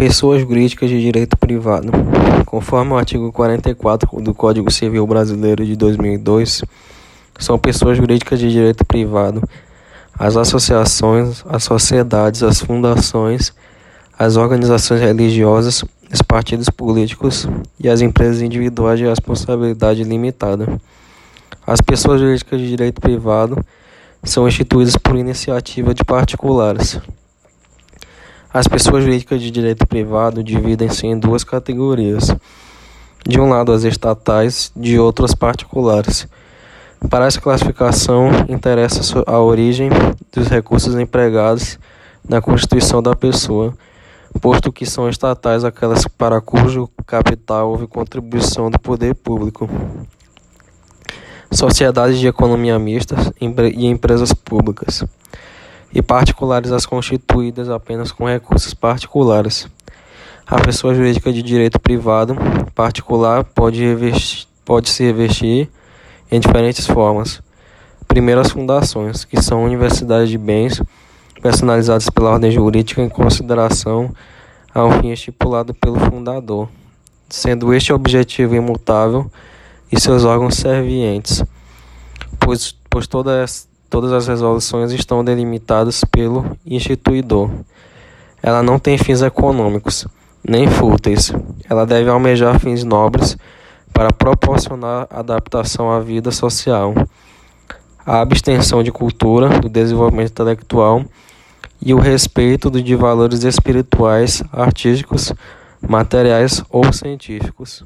Pessoas jurídicas de direito privado. Conforme o artigo 44 do Código Civil Brasileiro de 2002, são pessoas jurídicas de direito privado as associações, as sociedades, as fundações, as organizações religiosas, os partidos políticos e as empresas individuais de responsabilidade limitada. As pessoas jurídicas de direito privado são instituídas por iniciativa de particulares. As pessoas jurídicas de direito privado dividem-se em duas categorias. De um lado, as estatais, de outro, as particulares. Para essa classificação, interessa a origem dos recursos empregados na constituição da pessoa, posto que são estatais aquelas para cujo capital houve contribuição do poder público. Sociedades de economia mista e empresas públicas, e particulares as constituídas apenas com recursos particulares. A pessoa jurídica de direito privado particular pode, pode se revestir em diferentes formas. Primeiro, as fundações, que são universidades de bens personalizadas pela ordem jurídica em consideração ao fim estipulado pelo fundador, sendo este objetivo imutável e seus órgãos servientes, pois, pois todas, todas as resoluções estão delimitadas pelo instituidor. Ela não tem fins econômicos, nem fúteis. Ela deve almejar fins nobres para proporcionar adaptação à vida social, a abstenção de cultura, do desenvolvimento intelectual e o respeito de valores espirituais, artísticos, materiais ou científicos.